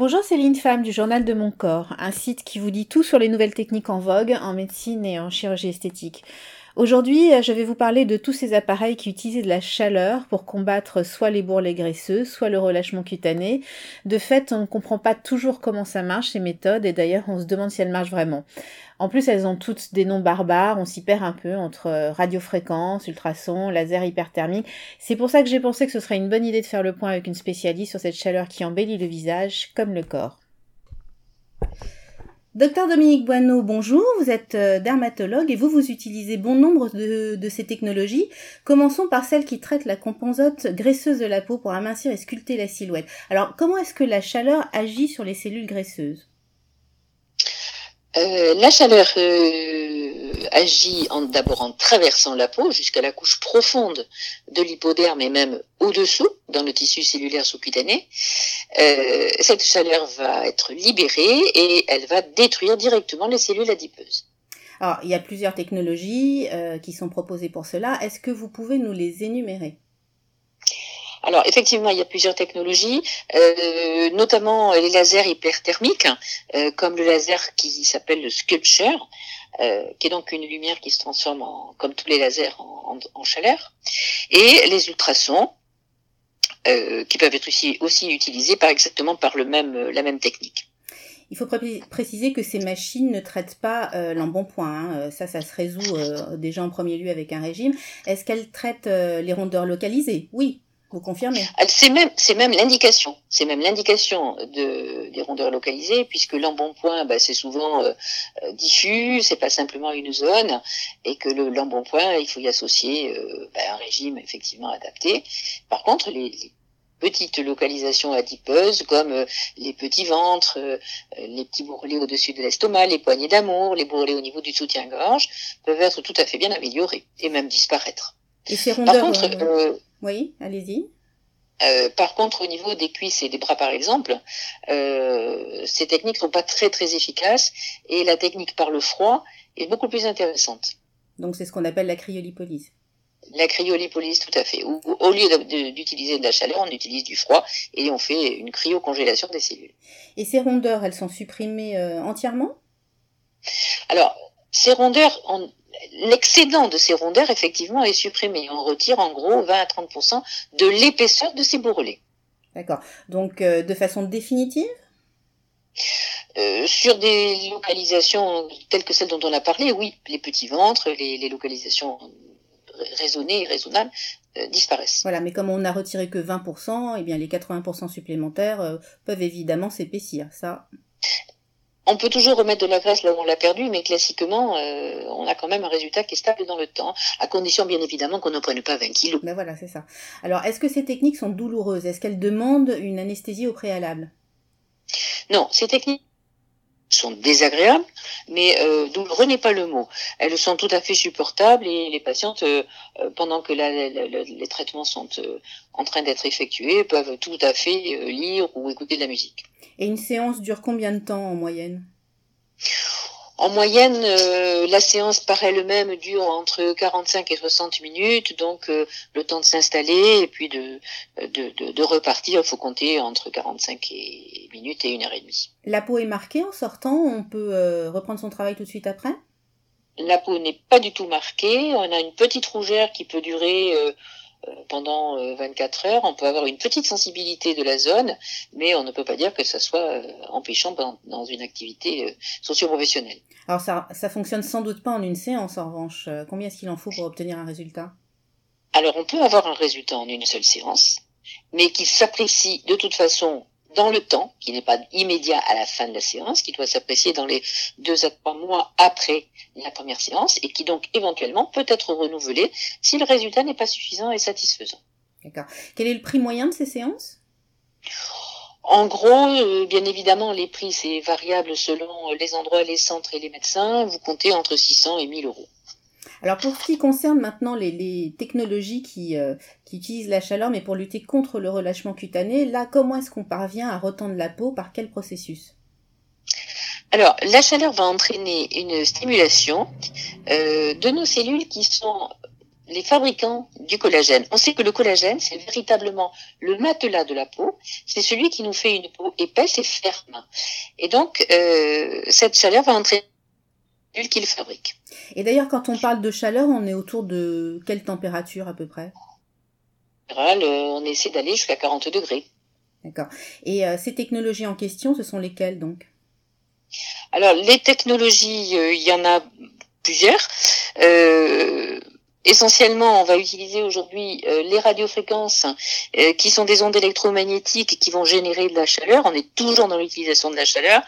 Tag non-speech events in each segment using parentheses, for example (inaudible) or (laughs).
Bonjour Céline Femme du Journal de mon corps, un site qui vous dit tout sur les nouvelles techniques en vogue en médecine et en chirurgie esthétique. Aujourd'hui, je vais vous parler de tous ces appareils qui utilisent de la chaleur pour combattre soit les bourrelets graisseux, soit le relâchement cutané. De fait, on ne comprend pas toujours comment ça marche ces méthodes et d'ailleurs on se demande si elles marchent vraiment. En plus, elles ont toutes des noms barbares, on s'y perd un peu entre radiofréquence, ultrasons, laser hyperthermique. C'est pour ça que j'ai pensé que ce serait une bonne idée de faire le point avec une spécialiste sur cette chaleur qui embellit le visage comme le corps. Docteur Dominique Boineau, bonjour, vous êtes euh, dermatologue et vous, vous utilisez bon nombre de, ces technologies. Commençons par celle qui traite la composante graisseuse de la peau pour amincir et sculpter la silhouette. Alors, comment est-ce que la chaleur agit sur les cellules graisseuses? Euh, la chaleur euh, agit d'abord en traversant la peau jusqu'à la couche profonde de l'hypoderme et même au-dessous, dans le tissu cellulaire sous-cutané. Euh, cette chaleur va être libérée et elle va détruire directement les cellules adipeuses. Alors, il y a plusieurs technologies qui sont proposées pour cela. Est-ce que vous pouvez nous les énumérer? Alors effectivement, il y a plusieurs technologies, euh, notamment les lasers hyperthermiques, euh, comme le laser qui s'appelle le sculpture, euh, qui est donc une lumière qui se transforme en, comme tous les lasers en, chaleur, et les ultrasons, euh, qui peuvent être aussi, aussi utilisés par exactement par le même, la même technique. Il faut préciser que ces machines ne traitent pas euh, l'embonpoint. Hein. Ça, ça se résout euh, déjà en premier lieu avec un régime. Est-ce qu'elles traitent euh, les rondeurs localisées? Oui, vous confirmez? C'est même, c'est même l'indication. C'est même l'indication de, des rondeurs localisées, puisque l'embonpoint, bah, c'est souvent euh, euh, diffus, c'est pas simplement une zone, et que le l'embonpoint, il faut y associer euh, bah, un régime effectivement adapté. Par contre, les, les petites localisations adipeuses comme euh, les petits ventres, les petits bourrelets au-dessus de l'estomac, les poignées d'amour, les bourrelets au niveau du soutien-gorge peuvent être tout à fait bien améliorés et même disparaître. Et ces rondeurs, Par contre, oui, allez-y. Euh, par contre, au niveau des cuisses et des bras, par exemple, euh, ces techniques sont pas très très efficaces et la technique par le froid est beaucoup plus intéressante. Donc c'est ce qu'on appelle la cryolipolyse. La cryolipolyse, tout à fait. Où, au lieu d'utiliser de la chaleur, on utilise du froid et on fait une cryocongélation des cellules. Et ces rondeurs, elles sont supprimées euh, entièrement? Alors, ces rondeurs, on, l'excédent de ces rondeurs, effectivement, est supprimé. On retire en gros 20 à 30% de l'épaisseur de ces bourrelets. D'accord. Donc, euh, de façon définitive? Euh, sur des localisations telles que celles dont on a parlé, oui, les petits ventres, les, localisations raisonnées et raisonnables euh, disparaissent. Voilà, mais comme on n'a retiré que 20%, eh bien les 80% supplémentaires peuvent évidemment s'épaissir. Ça, on peut toujours remettre de la graisse là où on l'a perdu, mais classiquement, euh, on a quand même un résultat qui est stable dans le temps, à condition bien évidemment qu'on ne prenne pas 20 kilos. Ben voilà, c'est ça. Alors, est-ce que ces techniques sont douloureuses? Est-ce qu'elles demandent une anesthésie au préalable? Non, ces techniques sont désagréables, mais euh, douloureux n'est pas le mot. Elles sont tout à fait supportables et les patientes, euh, euh, pendant que les traitements sont en train d'être effectués, peuvent tout à fait lire ou écouter de la musique. Et une séance dure combien de temps en moyenne? En moyenne, euh, la séance par elle-même dure entre 45 et 60 minutes, donc euh, le temps de s'installer et puis de, de, de, repartir, il faut compter entre 45 et minutes et une heure et demie. La peau est marquée en sortant, on peut euh, reprendre son travail tout de suite après? La peau n'est pas du tout marquée, on a une petite rougeur qui peut durer pendant 24 euh, heures, on peut avoir une petite sensibilité de la zone, mais on ne peut pas dire que ça soit euh, empêchant dans une activité socio-professionnelle. Alors ça, ça fonctionne sans doute pas en une séance en revanche. Combien est-ce qu'il en faut pour obtenir un résultat? Alors on peut avoir un résultat en une seule séance, mais qui s'apprécie de toute façon dans le temps, qui n'est pas immédiat à la fin de la séance, qui doit s'apprécier dans les deux à trois mois après la première séance, et qui donc éventuellement peut être renouvelé si le résultat n'est pas suffisant et satisfaisant. D'accord. Quel est le prix moyen de ces séances? En gros, euh, bien évidemment, les prix, c'est variable selon les endroits, les centres et les médecins. Vous comptez entre 600 et 1000 euros. Alors pour ce qui concerne maintenant les, technologies qui, euh, qui utilisent la chaleur, mais pour lutter contre le relâchement cutané, là, comment est-ce qu'on parvient à retendre la peau? Par quel processus? Alors, la chaleur va entraîner une stimulation euh, de nos cellules qui sont les fabricants du collagène. On sait que le collagène, c'est véritablement le matelas de la peau. C'est celui qui nous fait une peau épaisse et ferme. Et donc, euh, cette chaleur va entrer l'huile qu'il fabrique. Et d'ailleurs, quand on parle de chaleur, on est autour de quelle température à peu près? En général, euh, on essaie d'aller jusqu'à 40 degrés. D'accord. Et euh, ces technologies en question, ce sont lesquelles donc? Alors, les technologies, euh, il y en a plusieurs. Euh, essentiellement, on va utiliser aujourd'hui les radiofréquences qui sont des ondes électromagnétiques qui vont générer de la chaleur. On est toujours dans l'utilisation de la chaleur.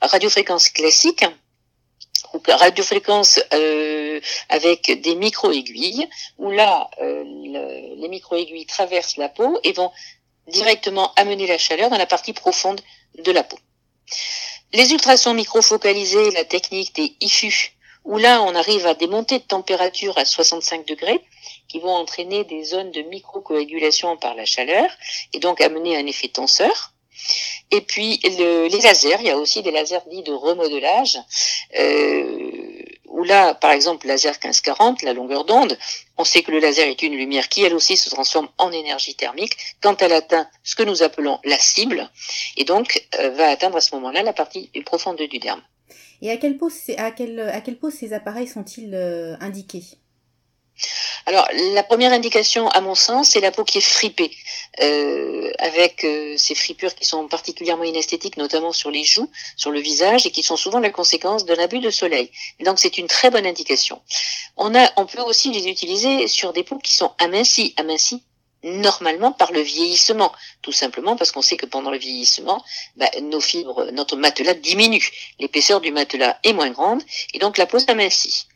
Radiofréquences classiques, ou radiofréquences euh, avec des micro-aiguilles, où là, le, les micro-aiguilles traversent la peau et vont directement amener la chaleur dans la partie profonde de la peau. Les ultrasons microfocalisés, la technique des IFU, où là on arrive à des montées de température à 65 degrés qui vont entraîner des zones de microcoagulation par la chaleur et donc amener un effet tenseur. Et puis le, les lasers, il y a aussi des lasers dits de remodelage, euh, où là, par exemple, laser 1540, la longueur d'onde, on sait que le laser est une lumière qui, elle aussi, se transforme en énergie thermique quand elle atteint ce que nous appelons la cible, et donc euh, va atteindre à ce moment-là la partie profonde du derme. Et à quelle pause, à à ces appareils sont-ils euh, indiqués? Alors, la première indication, à mon sens, c'est la peau qui est fripée, euh, avec euh, ces fripures qui sont particulièrement inesthétiques, notamment sur les joues, sur le visage, et qui sont souvent la conséquence d'un abus de soleil. Donc, c'est une très bonne indication. On, a, on peut aussi les utiliser sur des peaux qui sont amincies, amincies normalement par le vieillissement, tout simplement parce qu'on sait que pendant le vieillissement, bah, nos fibres, notre matelas diminue, l'épaisseur du matelas est moins grande, et donc la peau s'amincit.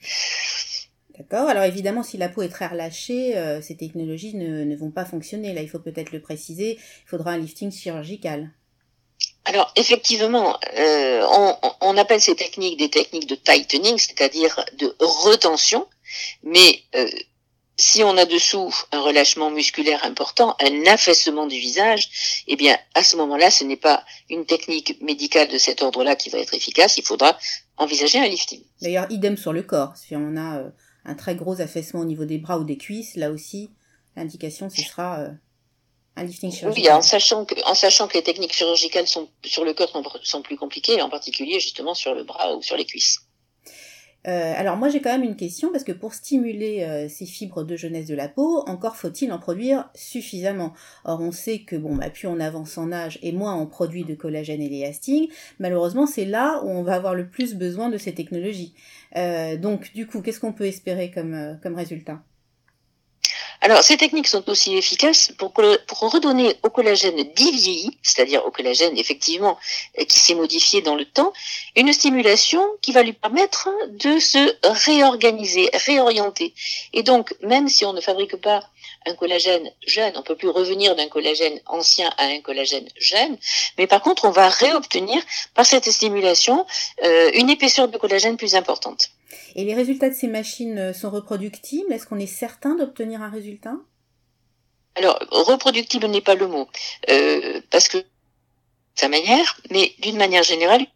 D'accord. Alors évidemment, si la peau est très relâchée, euh, ces technologies ne, ne, vont pas fonctionner. Là, il faut peut-être le préciser. Il faudra un lifting chirurgical. Alors effectivement, euh, on, on, appelle ces techniques des techniques de tightening, c'est-à-dire de retention, mais euh, si on a dessous un relâchement musculaire important, un affaissement du visage, eh bien, à ce moment-là, ce n'est pas une technique médicale de cet ordre-là qui va être efficace. Il faudra envisager un lifting. D'ailleurs, idem sur le corps. Si on a euh, un très gros affaissement au niveau des bras ou des cuisses, là aussi, l'indication, ce sera euh, un lifting chirurgical. Oui, en sachant que, en sachant que les techniques chirurgicales sont, sur le corps sont, sont plus compliquées, en particulier justement sur le bras ou sur les cuisses. Euh, alors moi j'ai quand même une question parce que pour stimuler euh, ces fibres de jeunesse de la peau, encore faut-il en produire suffisamment. Or on sait que bon bah plus on avance en âge et moins on produit de collagène et l'élasting, malheureusement c'est là où on va avoir le plus besoin de ces technologies. Euh, donc du coup qu'est-ce qu'on peut espérer comme, comme résultat? Alors, ces techniques sont aussi efficaces pour, pour redonner au collagène dit vieilli, c'est-à-dire au collagène effectivement euh, qui s'est modifié dans le temps, une stimulation qui va lui permettre de se réorganiser, réorienter. Et donc, même si on ne fabrique pas un collagène jeune, on peut plus revenir d'un collagène ancien à un collagène jeune, mais par contre, on va réobtenir par cette stimulation euh, une épaisseur de collagène plus importante. Et les résultats de ces machines euh, sont reproductibles? Est-ce qu'on est certain d'obtenir un résultat? Alors, reproductible n'est pas le mot, euh, parce que sa manière, mais d'une manière générale,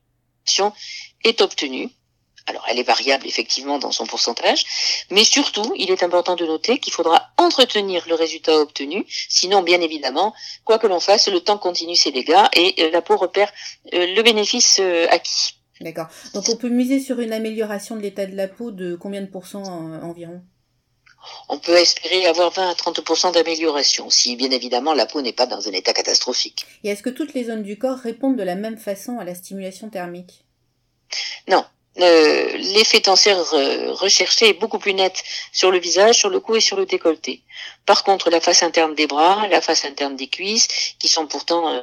est obtenue. Alors, elle est variable effectivement dans son pourcentage, mais surtout, il est important de noter qu'il faudra entretenir le résultat obtenu, sinon, bien évidemment, quoi que l'on fasse, le temps continue ses dégâts et euh, la peau repère euh, le bénéfice acquis. D'accord. Donc on peut miser sur une amélioration de l'état de la peau de combien de pourcents environ? On peut espérer avoir 20 à 30% d'amélioration, si bien évidemment la peau n'est pas dans un état catastrophique. Et est-ce que toutes les zones du corps répondent de la même façon à la stimulation thermique? Non. Euh, L'effet tenseur euh, recherché est beaucoup plus net sur le visage, sur le cou et sur le décolleté. Par contre, la face interne des bras, la face interne des cuisses, qui sont pourtant euh,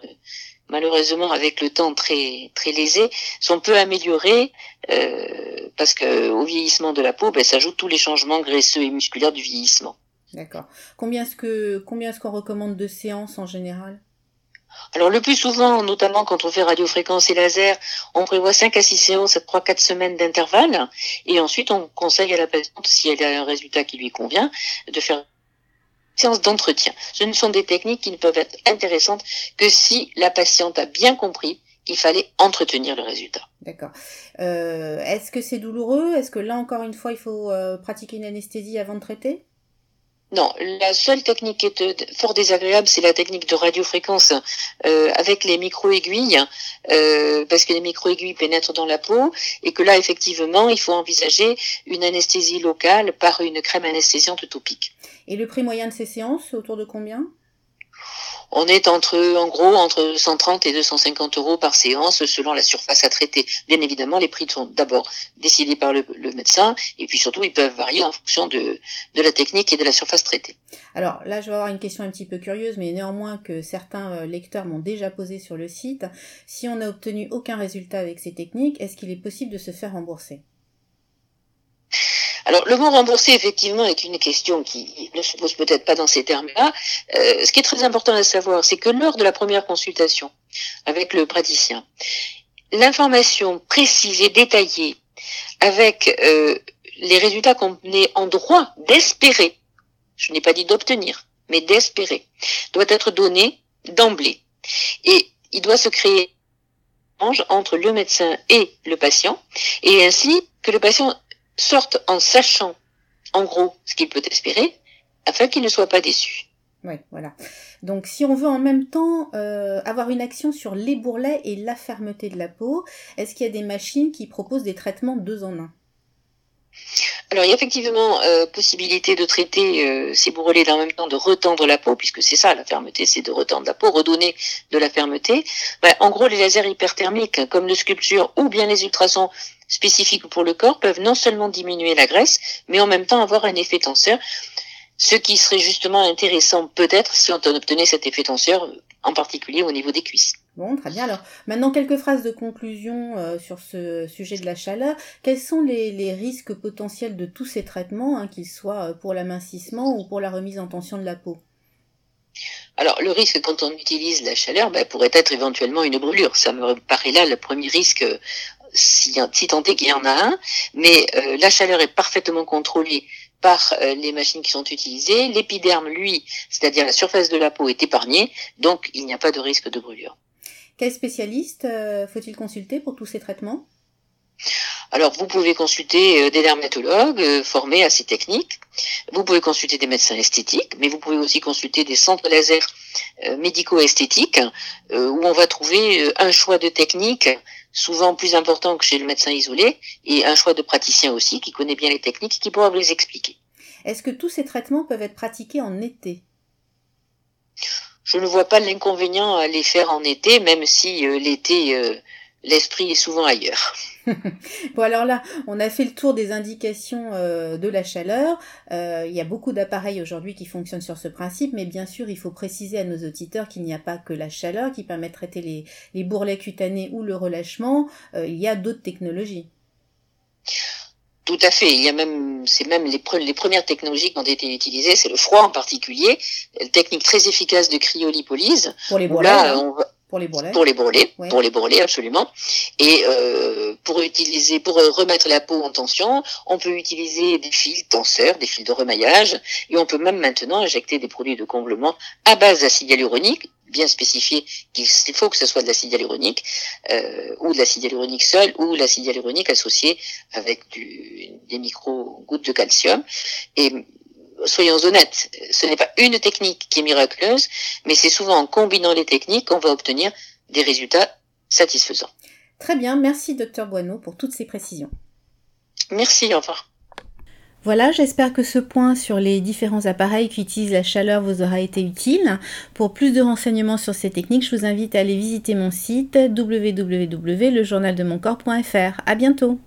malheureusement avec le temps très très lésés, sont peu améliorés euh, parce que au vieillissement de la peau, ben, s'ajoutent tous les changements graisseux et musculaires du vieillissement. D'accord. Combien est-ce que combien est-ce qu'on recommande de séances en général? Alors le plus souvent, notamment quand on fait radiofréquence et laser, on prévoit 5 à 6 séances à 3-4 semaines d'intervalle. Et ensuite, on conseille à la patiente, si elle a un résultat qui lui convient, de faire séance d'entretien. Ce ne sont des techniques qui ne peuvent être intéressantes que si la patiente a bien compris qu'il fallait entretenir le résultat. D'accord. Euh, Est-ce que c'est douloureux? Est-ce que là encore une fois il faut euh, pratiquer une anesthésie avant de traiter? Non, la seule technique qui est fort désagréable, c'est la technique de radiofréquence euh, avec les micro-aiguilles, euh, parce que les micro-aiguilles pénètrent dans la peau, et que là, effectivement, il faut envisager une anesthésie locale par une crème anesthésiante topique. Et le prix moyen de ces séances, autour de combien? On est entre, en gros, entre 130 et 250 euros par séance selon la surface à traiter. Bien évidemment, les prix sont d'abord décidés par le, médecin et puis surtout, ils peuvent varier en fonction de, de la technique et de la surface traitée. Alors là, je vais avoir une question un petit peu curieuse, mais néanmoins que certains euh, lecteurs m'ont déjà posé sur le site. Si on n'a obtenu aucun résultat avec ces techniques, est-ce qu'il est possible de se faire rembourser? Alors, le mot remboursé, effectivement, est une question qui ne se pose peut-être pas dans ces termes-là. Euh, ce qui est très important à savoir, c'est que lors de la première consultation avec le praticien, l'information précise et détaillée avec euh, les résultats qu'on est en droit d'espérer, je n'ai pas dit d'obtenir, mais d'espérer, doit être donnée d'emblée. Et il doit se créer entre le médecin et le patient, et ainsi que le patient sorte en sachant, en gros, ce qu'il peut espérer, afin qu'il ne soit pas déçu. Oui, voilà. Donc si on veut en même temps euh, avoir une action sur les bourrelets et la fermeté de la peau, est-ce qu'il y a des machines qui proposent des traitements deux en un? Alors il y a effectivement euh, possibilité de traiter euh, ces bourrelets en même temps de retendre la peau, puisque c'est ça la fermeté, c'est de retendre la peau, redonner de la fermeté. Ben, en gros, les lasers hyperthermiques, comme le sculpture ou bien les ultrasons spécifiques pour le corps, peuvent non seulement diminuer la graisse, mais en même temps avoir un effet tenseur, ce qui serait justement intéressant peut-être si on obtenait cet effet tenseur, en particulier au niveau des cuisses. Bon, très bien. Alors, maintenant, quelques phrases de conclusion euh, sur ce sujet de la chaleur. Quels sont les, risques potentiels de tous ces traitements, hein, qu'ils soient euh, pour l'amincissement ou pour la remise en tension de la peau? Alors, le risque quand on utilise la chaleur ben, pourrait être éventuellement une brûlure. Ça me paraît là le premier risque, si, si tant est qu'il y en a un. Mais euh, la chaleur est parfaitement contrôlée par les machines qui sont utilisées. L'épiderme, lui, c'est-à-dire la surface de la peau, est épargnée, donc il n'y a pas de risque de brûlure. Quel spécialiste euh, faut-il consulter pour tous ces traitements? Alors, vous pouvez consulter euh, des dermatologues euh, formés à ces techniques. Vous pouvez consulter des médecins esthétiques, mais vous pouvez aussi consulter des centres laser médico-esthétiques où on va trouver un choix de techniques souvent plus important que chez le médecin isolé et un choix de praticien aussi qui connaît bien les techniques et qui pourra vous les expliquer. Est-ce que tous ces traitements peuvent être pratiqués en été? Je ne vois pas l'inconvénient à les faire en été, même si euh, l'été, euh, l'esprit est souvent ailleurs. (laughs) bon alors là, on a fait le tour des indications euh, de la chaleur. il y a beaucoup d'appareils aujourd'hui qui fonctionnent sur ce principe, mais bien sûr, il faut préciser à nos auditeurs qu'il n'y a pas que la chaleur qui permet de traiter les, les bourrelets cutanés ou le relâchement. il y a d'autres technologies. Tout à fait. Il y a même, c'est même les, les, premières technologies qui ont été utilisées, c'est le froid en particulier, une technique très efficace de cryolipolyse. Pour les bourrelets. Hein. pour les bourrelets. Pour les bourrelets, pour les absolument. Et euh, pour utiliser, pour remettre la peau en tension, on peut utiliser des fils tenseurs, des fils de remaillage, et on peut même maintenant injecter des produits de comblement à base d'acide hyaluronique bien spécifié qu'il faut que ce soit de l'acide hyaluronique euh, ou de l'acide hyaluronique seul ou l'acide hyaluronique associé avec du, des micro-gouttes de calcium. Et soyons honnêtes, ce n'est pas une technique qui est miraculeuse, mais c'est souvent en combinant les techniques qu'on va obtenir des résultats satisfaisants. Très bien, merci docteur Boineau pour toutes ces précisions. Merci, au revoir. Voilà, j'espère que ce point sur les différents appareils qui utilisent la chaleur vous aura été utile. Pour plus de renseignements sur ces techniques, je vous invite à aller visiter mon site www.lejournaldemoncorps.fr. À bientôt!